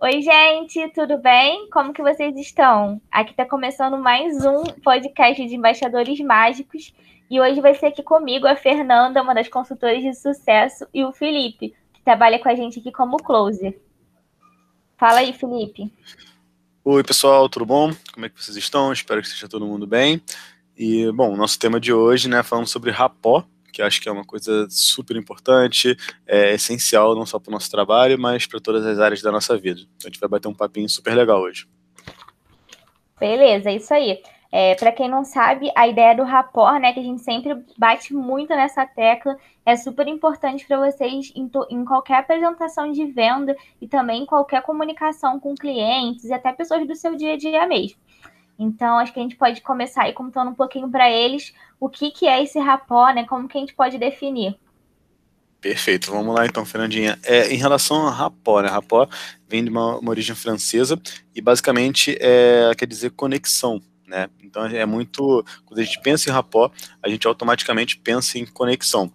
Oi, gente, tudo bem? Como que vocês estão? Aqui está começando mais um podcast de embaixadores mágicos e hoje vai ser aqui comigo a Fernanda, uma das consultoras de sucesso, e o Felipe, que trabalha com a gente aqui como closer. Fala aí, Felipe. Oi, pessoal, tudo bom? Como é que vocês estão? Espero que esteja todo mundo bem. E, bom, nosso tema de hoje, né, falando sobre rapó, que acho que é uma coisa super importante, é essencial não só para o nosso trabalho, mas para todas as áreas da nossa vida. Então a gente vai bater um papinho super legal hoje. Beleza, é isso aí. É, para quem não sabe, a ideia do rapport, né, que a gente sempre bate muito nessa tecla, é super importante para vocês em, em, qualquer apresentação de venda e também em qualquer comunicação com clientes e até pessoas do seu dia a dia mesmo. Então, acho que a gente pode começar aí contando um pouquinho para eles o que, que é esse rapó, né? Como que a gente pode definir. Perfeito, vamos lá então, Fernandinha. É, em relação a rapó, né? Rapó vem de uma, uma origem francesa e basicamente é, quer dizer conexão, né? Então é muito. Quando a gente pensa em rapó, a gente automaticamente pensa em conexão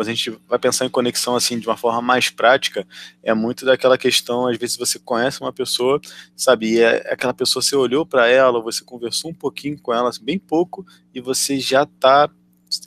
quando a gente vai pensar em conexão assim de uma forma mais prática, é muito daquela questão, às vezes você conhece uma pessoa, sabe, e é, aquela pessoa você olhou para ela, você conversou um pouquinho com ela, bem pouco, e você já está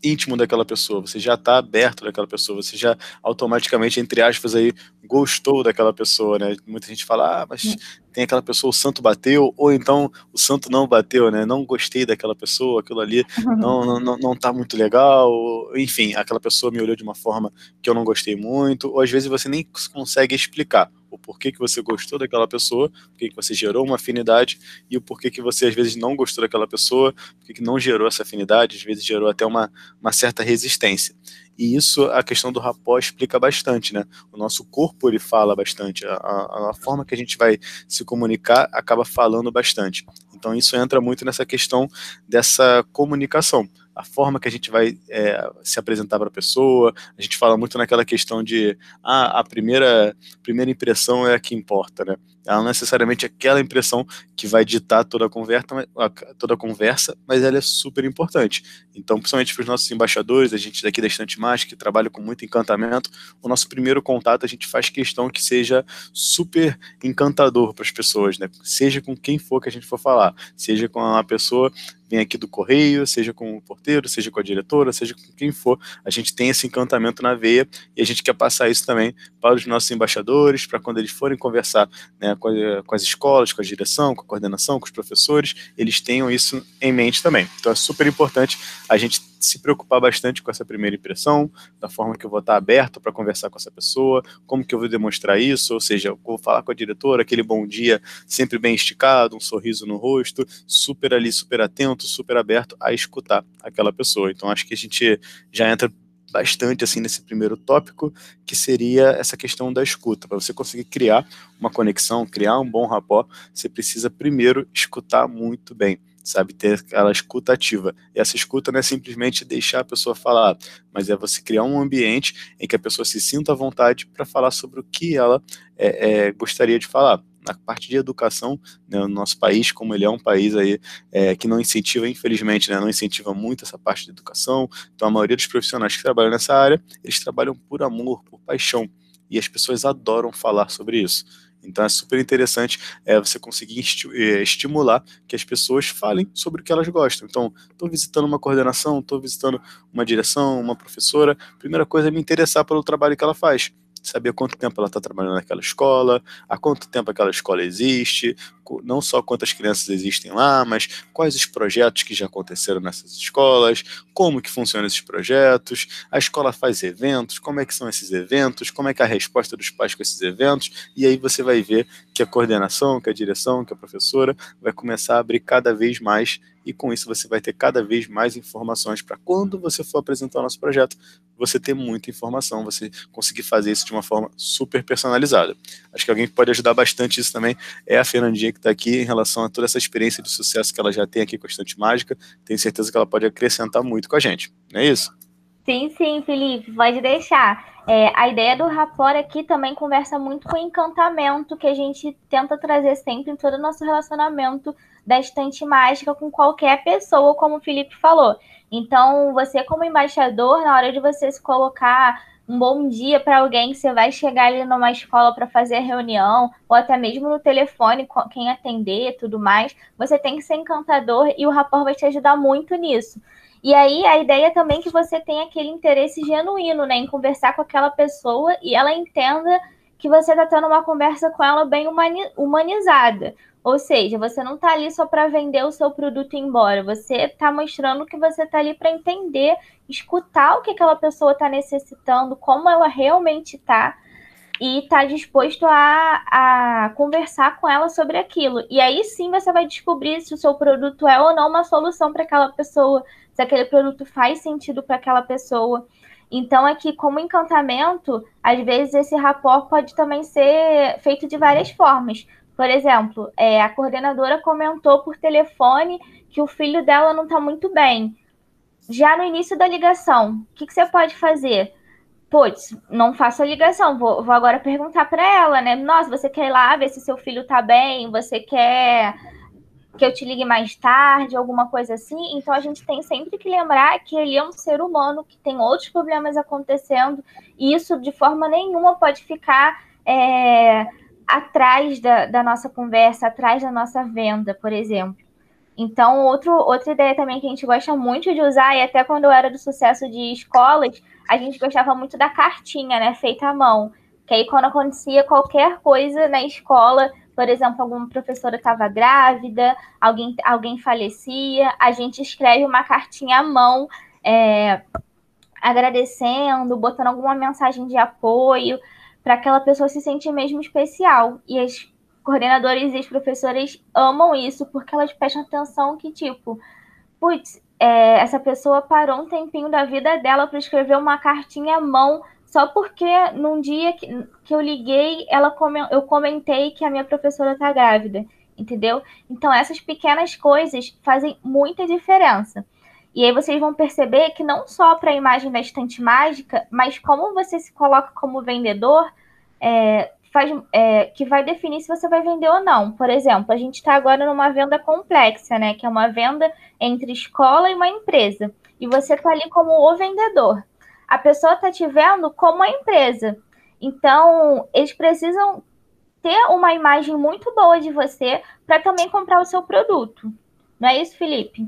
íntimo daquela pessoa, você já está aberto daquela pessoa, você já automaticamente, entre aspas, aí, gostou daquela pessoa, né? Muita gente fala, ah, mas tem aquela pessoa, o santo bateu, ou então o santo não bateu, né? Não gostei daquela pessoa, aquilo ali não, não, não, não tá muito legal, enfim, aquela pessoa me olhou de uma forma que eu não gostei muito, ou às vezes você nem consegue explicar o porquê que você gostou daquela pessoa, porquê que você gerou uma afinidade e o porquê que você às vezes não gostou daquela pessoa, porquê que não gerou essa afinidade, às vezes gerou até uma, uma certa resistência. E isso a questão do rapó explica bastante, né? O nosso corpo ele fala bastante, a, a, a forma que a gente vai se comunicar acaba falando bastante. Então isso entra muito nessa questão dessa comunicação a forma que a gente vai é, se apresentar para a pessoa. A gente fala muito naquela questão de ah, a primeira, primeira impressão é a que importa, né? Ela não é necessariamente aquela impressão que vai ditar toda a conversa, toda a conversa, mas ela é super importante. Então, principalmente para os nossos embaixadores, a gente daqui da Estante Mágica, que trabalha com muito encantamento, o nosso primeiro contato a gente faz questão que seja super encantador para as pessoas, né? Seja com quem for que a gente for falar, seja com uma pessoa vem aqui do correio, seja com o porteiro, seja com a diretora, seja com quem for, a gente tem esse encantamento na veia e a gente quer passar isso também para os nossos embaixadores, para quando eles forem conversar né, com, a, com, as escolas, com a direção, com a coordenação, com os professores, eles tenham isso em mente também. Então é super importante a gente se preocupar bastante com essa primeira impressão, da forma que eu vou estar aberto para conversar com essa pessoa, como que eu vou demonstrar isso, ou seja, eu vou falar com a diretora, aquele bom dia sempre bem esticado, um sorriso no rosto, super ali, super atento, super aberto a escutar aquela pessoa. Então acho que a gente já entra bastante assim nesse primeiro tópico, que seria essa questão da escuta. Para você conseguir criar uma conexão, criar um bom rapó, você precisa primeiro escutar muito bem sabe? Ter aquela escuta ativa. E essa escuta não é simplesmente deixar a pessoa falar, mas é você criar um ambiente em que a pessoa se sinta à vontade para falar sobre o que ela é, é, gostaria de falar. Na parte de educação, né, no nosso país, como ele é um país aí é, que não incentiva, infelizmente, né, não incentiva muito essa parte de educação, então a maioria dos profissionais que trabalham nessa área, eles trabalham por amor, por paixão, e as pessoas adoram falar sobre isso. Então é super interessante é, você conseguir é, estimular que as pessoas falem sobre o que elas gostam. Então, estou visitando uma coordenação, estou visitando uma direção, uma professora. Primeira coisa é me interessar pelo trabalho que ela faz saber quanto tempo ela está trabalhando naquela escola, há quanto tempo aquela escola existe, não só quantas crianças existem lá, mas quais os projetos que já aconteceram nessas escolas, como que funcionam esses projetos, a escola faz eventos, como é que são esses eventos, como é que é a resposta dos pais com esses eventos, e aí você vai ver que a coordenação, que a direção, que a professora vai começar a abrir cada vez mais e com isso você vai ter cada vez mais informações para quando você for apresentar o nosso projeto, você ter muita informação, você conseguir fazer isso de uma forma super personalizada. Acho que alguém que pode ajudar bastante isso também é a Fernandinha que está aqui em relação a toda essa experiência de sucesso que ela já tem aqui com a Estante Mágica. Tenho certeza que ela pode acrescentar muito com a gente. Não é isso? Sim, sim, Felipe, pode deixar. É, a ideia do rapport aqui também conversa muito com o encantamento que a gente tenta trazer sempre em todo o nosso relacionamento da estante mágica com qualquer pessoa, como o Felipe falou. Então, você como embaixador, na hora de você se colocar um bom dia para alguém você vai chegar ali numa escola para fazer a reunião, ou até mesmo no telefone, quem atender tudo mais, você tem que ser encantador e o rapport vai te ajudar muito nisso. E aí a ideia também é que você tenha aquele interesse genuíno, né, em conversar com aquela pessoa e ela entenda que você está tendo uma conversa com ela bem humanizada. Ou seja, você não está ali só para vender o seu produto e ir embora. Você está mostrando que você está ali para entender, escutar o que aquela pessoa está necessitando, como ela realmente está, e está disposto a, a conversar com ela sobre aquilo. E aí sim você vai descobrir se o seu produto é ou não uma solução para aquela pessoa, se aquele produto faz sentido para aquela pessoa. Então, aqui, como encantamento, às vezes esse rapport pode também ser feito de várias formas. Por exemplo, é, a coordenadora comentou por telefone que o filho dela não está muito bem. Já no início da ligação, o que, que você pode fazer? Putz, não faço a ligação, vou, vou agora perguntar para ela, né? Nossa, você quer ir lá ver se seu filho está bem? Você quer que eu te ligue mais tarde, alguma coisa assim? Então a gente tem sempre que lembrar que ele é um ser humano que tem outros problemas acontecendo e isso de forma nenhuma pode ficar. É atrás da, da nossa conversa, atrás da nossa venda, por exemplo. Então, outro, outra ideia também que a gente gosta muito de usar, e até quando eu era do sucesso de escolas, a gente gostava muito da cartinha, né, feita à mão. Que aí, quando acontecia qualquer coisa na escola, por exemplo, alguma professora estava grávida, alguém, alguém falecia, a gente escreve uma cartinha à mão, é, agradecendo, botando alguma mensagem de apoio para aquela pessoa se sentir mesmo especial. E as coordenadoras e as professoras amam isso porque elas prestam atenção que, tipo, putz, é, essa pessoa parou um tempinho da vida dela para escrever uma cartinha à mão só porque num dia que, que eu liguei, ela eu comentei que a minha professora está grávida, entendeu? Então essas pequenas coisas fazem muita diferença. E aí vocês vão perceber que não só para a imagem da estante mágica, mas como você se coloca como vendedor, é, faz, é, que vai definir se você vai vender ou não. Por exemplo, a gente está agora numa venda complexa, né? Que é uma venda entre escola e uma empresa. E você está ali como o vendedor. A pessoa está te vendo como a empresa. Então, eles precisam ter uma imagem muito boa de você para também comprar o seu produto. Não é isso, Felipe?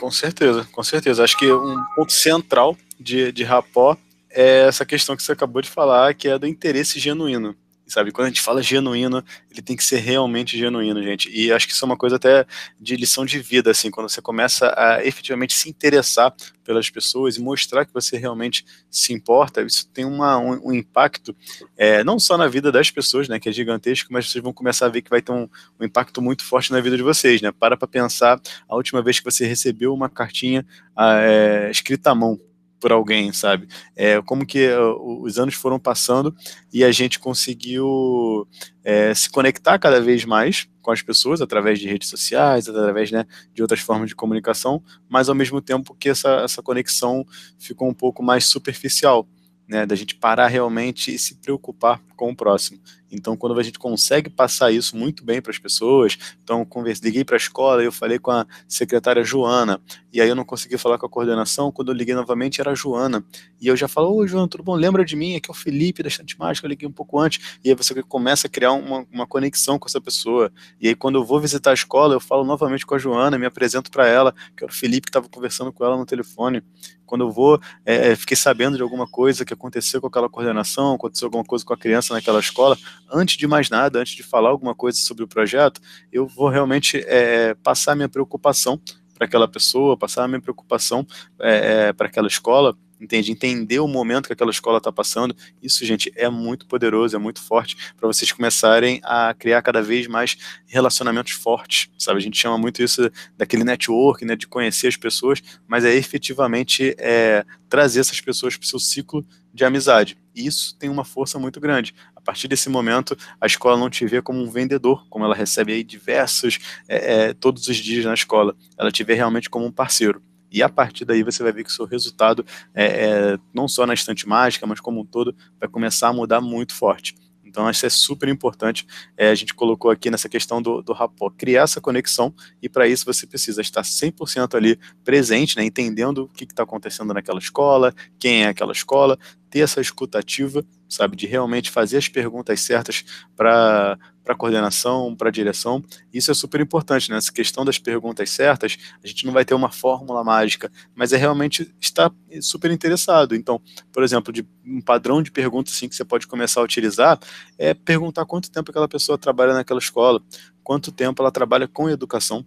Com certeza, com certeza. Acho que um ponto central de, de Rapó é essa questão que você acabou de falar, que é do interesse genuíno sabe? Quando a gente fala genuíno, ele tem que ser realmente genuíno, gente. E acho que isso é uma coisa até de lição de vida, assim, quando você começa a efetivamente se interessar pelas pessoas e mostrar que você realmente se importa, isso tem uma, um, um impacto é, não só na vida das pessoas, né, que é gigantesco, mas vocês vão começar a ver que vai ter um, um impacto muito forte na vida de vocês, né? Para para pensar a última vez que você recebeu uma cartinha é, escrita à mão, por alguém, sabe? É, como que uh, os anos foram passando e a gente conseguiu é, se conectar cada vez mais com as pessoas através de redes sociais, através né, de outras formas de comunicação, mas ao mesmo tempo que essa, essa conexão ficou um pouco mais superficial né, da gente parar realmente e se preocupar com o próximo. Então, quando a gente consegue passar isso muito bem para as pessoas, então, conversei, liguei para a escola, eu falei com a secretária Joana, e aí eu não consegui falar com a coordenação, quando eu liguei novamente era a Joana, e eu já falo, ô Joana, tudo bom? Lembra de mim? Aqui é o Felipe da Estante Mágica, eu liguei um pouco antes, e aí você começa a criar uma, uma conexão com essa pessoa, e aí quando eu vou visitar a escola, eu falo novamente com a Joana, me apresento para ela, que era o Felipe que estava conversando com ela no telefone, quando eu vou, é, é, fiquei sabendo de alguma coisa que aconteceu com aquela coordenação, aconteceu alguma coisa com a criança naquela escola, antes de mais nada, antes de falar alguma coisa sobre o projeto, eu vou realmente é, passar minha preocupação para aquela pessoa, passar a minha preocupação é, é para aquela escola, entende? Entender o momento que aquela escola está passando. Isso, gente, é muito poderoso, é muito forte para vocês começarem a criar cada vez mais relacionamentos fortes, sabe? A gente chama muito isso daquele network, né, de conhecer as pessoas, mas é efetivamente é, trazer essas pessoas para o seu ciclo de amizade. E isso tem uma força muito grande. A partir desse momento, a escola não te vê como um vendedor, como ela recebe aí diversos, é, é, todos os dias na escola. Ela te vê realmente como um parceiro. E a partir daí você vai ver que o seu resultado, é, é, não só na estante mágica, mas como um todo, vai começar a mudar muito forte. Então, isso é super importante. É, a gente colocou aqui nessa questão do, do rapport, criar essa conexão, e para isso você precisa estar 100% ali presente, né, entendendo o que está acontecendo naquela escola, quem é aquela escola, ter essa escutativa, sabe, de realmente fazer as perguntas certas para para a coordenação, para a direção. Isso é super importante, né? Essa questão das perguntas certas, a gente não vai ter uma fórmula mágica, mas é realmente estar super interessado. Então, por exemplo, de um padrão de perguntas assim que você pode começar a utilizar é perguntar quanto tempo aquela pessoa trabalha naquela escola, quanto tempo ela trabalha com educação,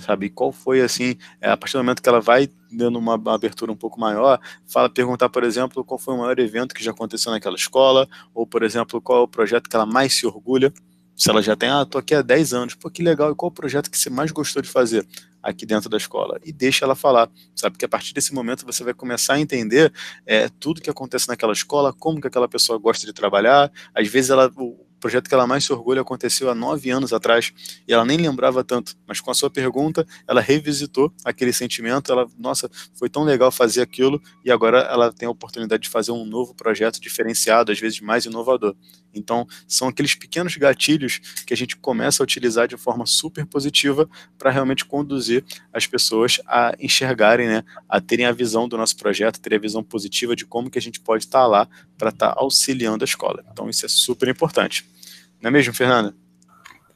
sabe? Qual foi assim, é, a partir do momento que ela vai dando uma, abertura um pouco maior, fala perguntar, por exemplo, qual foi o maior evento que já aconteceu naquela escola, ou por exemplo, qual é o projeto que ela mais se orgulha. Se ela já tem, ah, tô aqui há 10 anos, pô, que legal, e qual o projeto que você mais gostou de fazer aqui dentro da escola? E deixa ela falar, sabe? Que a partir desse momento você vai começar a entender é, tudo que acontece naquela escola, como que aquela pessoa gosta de trabalhar, às vezes ela, o, projeto que ela mais se orgulha aconteceu há nove anos atrás e ela nem lembrava tanto, mas com a sua pergunta ela revisitou aquele sentimento, ela, nossa, foi tão legal fazer aquilo e agora ela tem a oportunidade de fazer um novo projeto diferenciado, às vezes mais inovador. Então, são aqueles pequenos gatilhos que a gente começa a utilizar de forma super positiva para realmente conduzir as pessoas a enxergarem, né, a terem a visão do nosso projeto, terem a visão positiva de como que a gente pode estar tá lá para estar tá auxiliando a escola. Então, isso é super importante. Não é mesmo, Fernanda?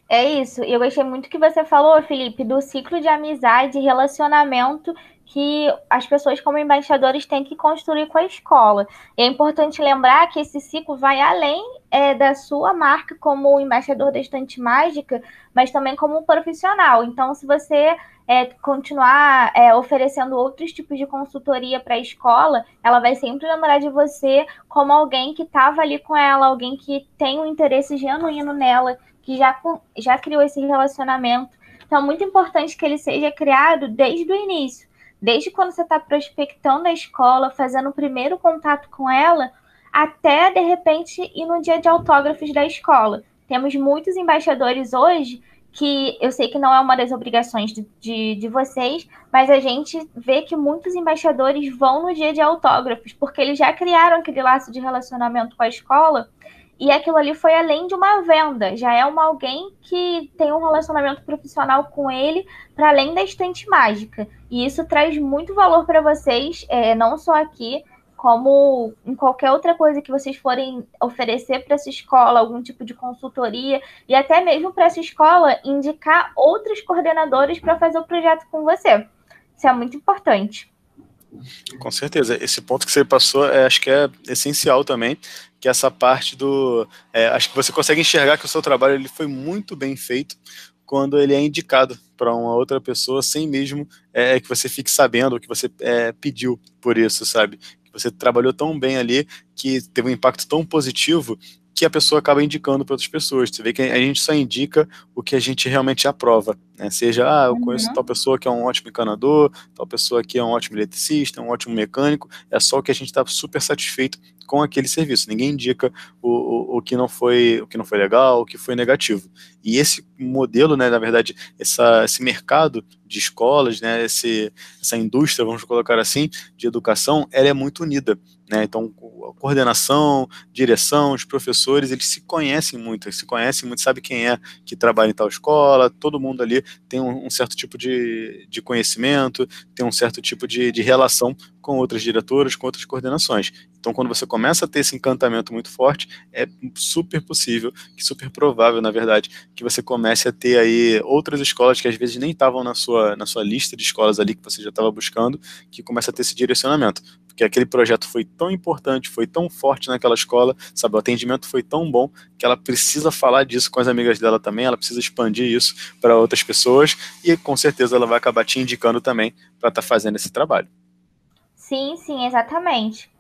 É isso. Eu gostei muito que você falou, Felipe, do ciclo de amizade e relacionamento que as pessoas, como embaixadores, têm que construir com a escola. E é importante lembrar que esse ciclo vai além é, da sua marca como embaixador da estante mágica, mas também como profissional. Então, se você é, continuar é, oferecendo outros tipos de consultoria para a escola, ela vai sempre lembrar de você como alguém que estava ali com ela, alguém que tem um interesse genuíno nela, que já, já criou esse relacionamento. Então, é muito importante que ele seja criado desde o início desde quando você está prospectando a escola, fazendo o primeiro contato com ela, até de repente ir no dia de autógrafos da escola. Temos muitos embaixadores hoje que eu sei que não é uma das obrigações de, de, de, vocês, mas a gente vê que muitos embaixadores vão no dia de autógrafos, porque eles já criaram aquele laço de relacionamento com a escola e aquilo ali foi além de uma venda, já é uma alguém que tem um relacionamento profissional com ele para além da estante mágica. E isso traz muito valor para vocês, é, não só aqui, como em qualquer outra coisa que vocês forem oferecer para essa escola, algum tipo de consultoria, e até mesmo para essa escola indicar outros coordenadores para fazer o projeto com você. Isso é muito importante. Com certeza. Esse ponto que você passou, é, acho que é essencial também, que é essa parte do. É, acho que você consegue enxergar que o seu trabalho ele foi muito bem feito quando ele é indicado para uma outra pessoa sem mesmo é, que você fique sabendo que você é, pediu por isso, sabe? Que você trabalhou tão bem ali que teve um impacto tão positivo que a pessoa acaba indicando para outras pessoas. Você vê que a gente só indica o que a gente realmente aprova. Né? Seja, ah, eu conheço uhum. tal pessoa que é um ótimo encanador, tal pessoa que é um ótimo eletricista, um ótimo mecânico. É só o que a gente está super satisfeito com aquele serviço. Ninguém indica o, o, o, que não foi o que não foi legal, o que foi negativo. E esse modelo, né, na verdade, essa, esse mercado de escolas, né, esse, essa indústria, vamos colocar assim, de educação, ela é muito unida. Né? Então, coordenação, direção, os professores, eles se conhecem muito, eles se conhecem muito, sabe quem é que trabalha em tal escola, todo mundo ali tem um, um certo tipo de, de conhecimento, tem um certo tipo de, de relação com outras diretoras, com outras coordenações. Então, quando você começa a ter esse encantamento muito forte, é super possível, super provável, na verdade, que você comece a ter aí outras escolas que às vezes nem estavam na sua, na sua lista de escolas ali que você já estava buscando, que começa a ter esse direcionamento. Porque aquele projeto foi tão importante, foi tão forte naquela escola, sabe, o atendimento foi tão bom que ela precisa falar disso com as amigas dela também, ela precisa expandir isso para outras pessoas e com certeza ela vai acabar te indicando também para estar tá fazendo esse trabalho. Sim, sim, exatamente.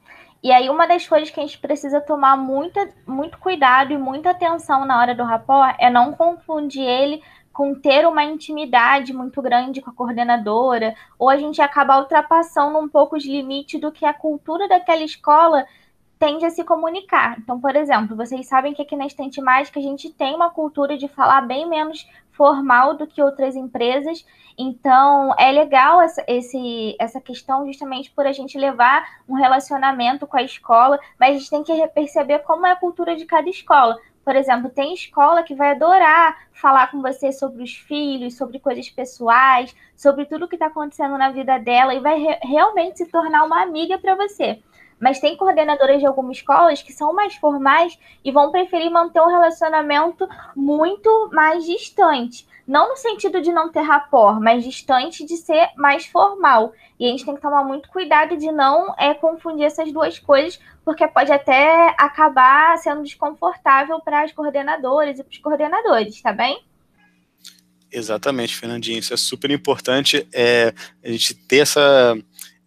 E aí, uma das coisas que a gente precisa tomar muita, muito cuidado e muita atenção na hora do rapport é não confundir ele com ter uma intimidade muito grande com a coordenadora, ou a gente acaba ultrapassando um pouco os limites do que a cultura daquela escola tende a se comunicar. Então, por exemplo, vocês sabem que aqui na Estante Mágica a gente tem uma cultura de falar bem menos formal do que outras empresas. Então, é legal essa, esse, essa questão justamente por a gente levar um relacionamento com a escola, mas a gente tem que perceber como é a cultura de cada escola. Por exemplo, tem escola que vai adorar falar com você sobre os filhos, sobre coisas pessoais, sobre tudo que está acontecendo na vida dela e vai re realmente se tornar uma amiga para você. Mas tem coordenadoras de algumas escolas que são mais formais e vão preferir manter um relacionamento muito mais distante. Não no sentido de não ter rapport, mas distante de ser mais formal. E a gente tem que tomar muito cuidado de não é, confundir essas duas coisas, porque pode até acabar sendo desconfortável para as coordenadoras e para os coordenadores, tá bem? Exatamente, Fernandinho. Isso é super importante é, a gente ter essa,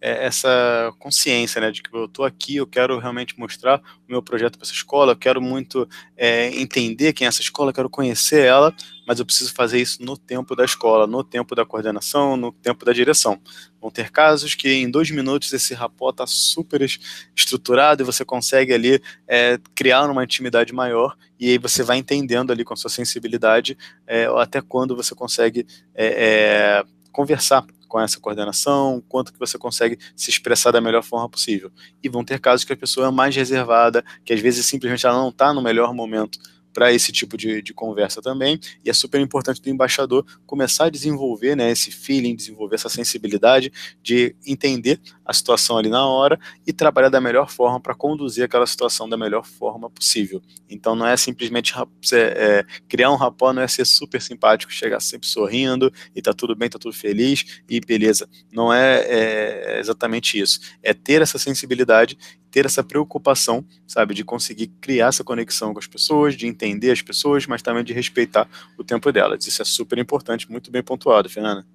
essa consciência, né, de que eu estou aqui, eu quero realmente mostrar o meu projeto para essa escola, eu quero muito é, entender quem é essa escola, quero conhecer ela, mas eu preciso fazer isso no tempo da escola, no tempo da coordenação, no tempo da direção. Vão ter casos que em dois minutos esse rapó está super estruturado e você consegue ali é, criar uma intimidade maior e aí você vai entendendo ali com a sua sensibilidade é, até quando você consegue é, é conversar com essa coordenação, quanto que você consegue se expressar da melhor forma possível. E vão ter casos que a pessoa é mais reservada, que às vezes simplesmente ela não está no melhor momento para esse tipo de, de, conversa também. E é super importante do embaixador começar a desenvolver né, esse feeling, desenvolver essa sensibilidade de entender a situação ali na hora e trabalhar da melhor forma para conduzir aquela situação da melhor forma possível. Então não é simplesmente é, criar um rapó, não é ser super simpático, chegar sempre sorrindo e tá tudo bem, tá tudo feliz e beleza. Não é, é exatamente isso. É ter essa sensibilidade ter essa preocupação, sabe, de conseguir criar essa conexão com as pessoas, de entender as pessoas, mas também de respeitar o tempo delas. Isso é super importante, muito bem pontuado, Fernanda.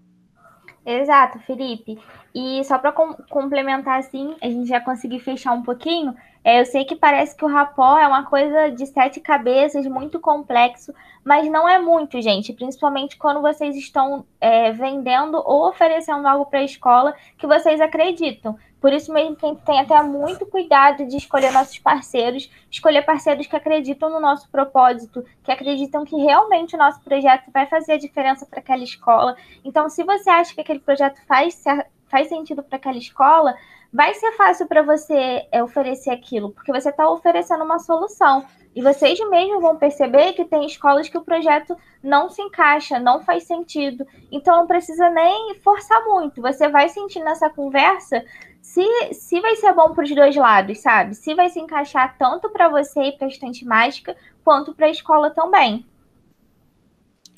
Exato, Felipe. E só para com complementar assim, a gente já conseguir fechar um pouquinho, é, eu sei que parece que o rapó é uma coisa de sete cabeças, muito complexo, mas não é muito, gente. Principalmente quando vocês estão é, vendendo ou oferecendo algo para a escola que vocês acreditam. Por isso mesmo que a gente tem até muito cuidado de escolher nossos parceiros, escolher parceiros que acreditam no nosso propósito, que acreditam que realmente o nosso projeto vai fazer a diferença para aquela escola. Então, se você acha que aquele projeto faz, faz sentido para aquela escola, vai ser fácil para você é, oferecer aquilo, porque você está oferecendo uma solução. E vocês mesmos vão perceber que tem escolas que o projeto não se encaixa, não faz sentido. Então não precisa nem forçar muito. Você vai sentir nessa conversa se, se vai ser bom para os dois lados, sabe? Se vai se encaixar tanto para você e para a estante mágica, quanto para a escola também.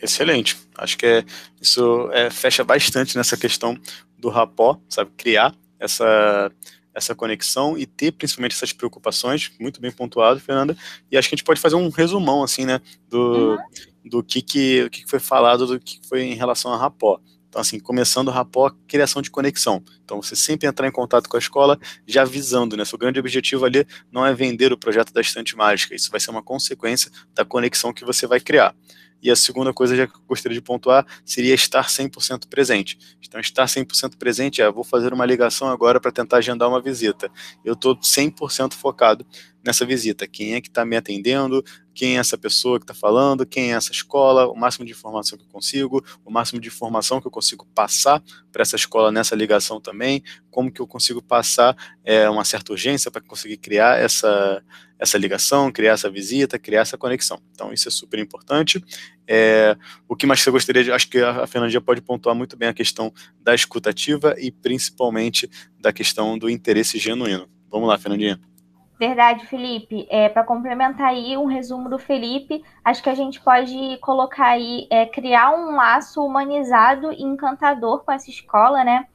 Excelente. Acho que é, isso é, fecha bastante nessa questão do rapó, sabe? Criar essa, essa conexão e ter principalmente essas preocupações, muito bem pontuado, Fernanda. E acho que a gente pode fazer um resumão, assim, né, do, uhum. do que, que, que foi falado, do que foi em relação a rapó. Então, assim, começando o rapó, criação de conexão. Então, você sempre entrar em contato com a escola já avisando, né? Seu grande objetivo ali não é vender o projeto da estante mágica, isso vai ser uma consequência da conexão que você vai criar. E a segunda coisa que eu gostaria de pontuar seria estar 100% presente. Então, estar 100% presente é, vou fazer uma ligação agora para tentar agendar uma visita. Eu estou 100% focado nessa visita. Quem é que está me atendendo, quem é essa pessoa que está falando, quem é essa escola, o máximo de informação que eu consigo, o máximo de informação que eu consigo passar para essa escola nessa ligação também, como que eu consigo passar é, uma certa urgência para conseguir criar essa, essa ligação, criar essa visita, criar essa conexão. Então, isso é super importante. É, o que mais você gostaria de. Acho que a Fernandinha pode pontuar muito bem a questão da escutativa e principalmente da questão do interesse genuíno. Vamos lá, Fernandinha. Verdade, Felipe. É, Para complementar aí um resumo do Felipe, acho que a gente pode colocar aí, é, criar um laço humanizado e encantador com essa escola, né?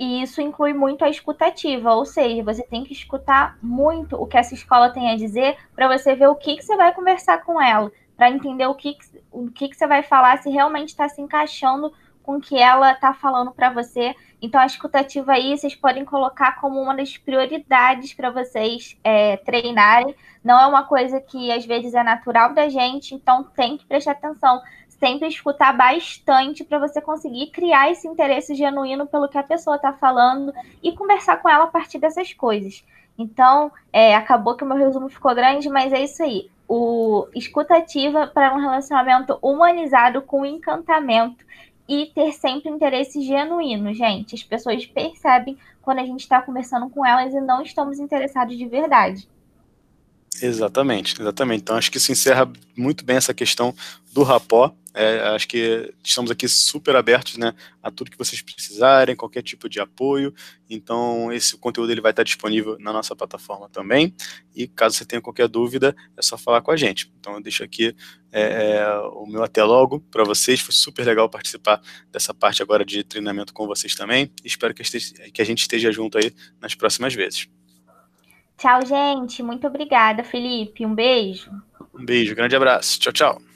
E isso inclui muito a escutativa, ou seja, você tem que escutar muito o que essa escola tem a dizer para você ver o que, que você vai conversar com ela, para entender o que, o que, que você vai falar, se realmente está se encaixando com o que ela está falando para você. Então, a escutativa aí vocês podem colocar como uma das prioridades para vocês é, treinarem. Não é uma coisa que às vezes é natural da gente, então tem que prestar atenção. Sempre escutar bastante para você conseguir criar esse interesse genuíno pelo que a pessoa está falando e conversar com ela a partir dessas coisas. Então, é, acabou que o meu resumo ficou grande, mas é isso aí. O escutativa para um relacionamento humanizado com encantamento e ter sempre interesse genuíno, gente. As pessoas percebem quando a gente está conversando com elas e não estamos interessados de verdade. Exatamente, exatamente. Então acho que isso encerra muito bem essa questão do rapó. É, acho que estamos aqui super abertos né, a tudo que vocês precisarem, qualquer tipo de apoio. Então, esse conteúdo ele vai estar disponível na nossa plataforma também. E caso você tenha qualquer dúvida, é só falar com a gente. Então, eu deixo aqui é, é o meu até logo para vocês. Foi super legal participar dessa parte agora de treinamento com vocês também. Espero que, que a gente esteja junto aí nas próximas vezes. Tchau, gente. Muito obrigada, Felipe. Um beijo. Um beijo, grande abraço. Tchau, tchau.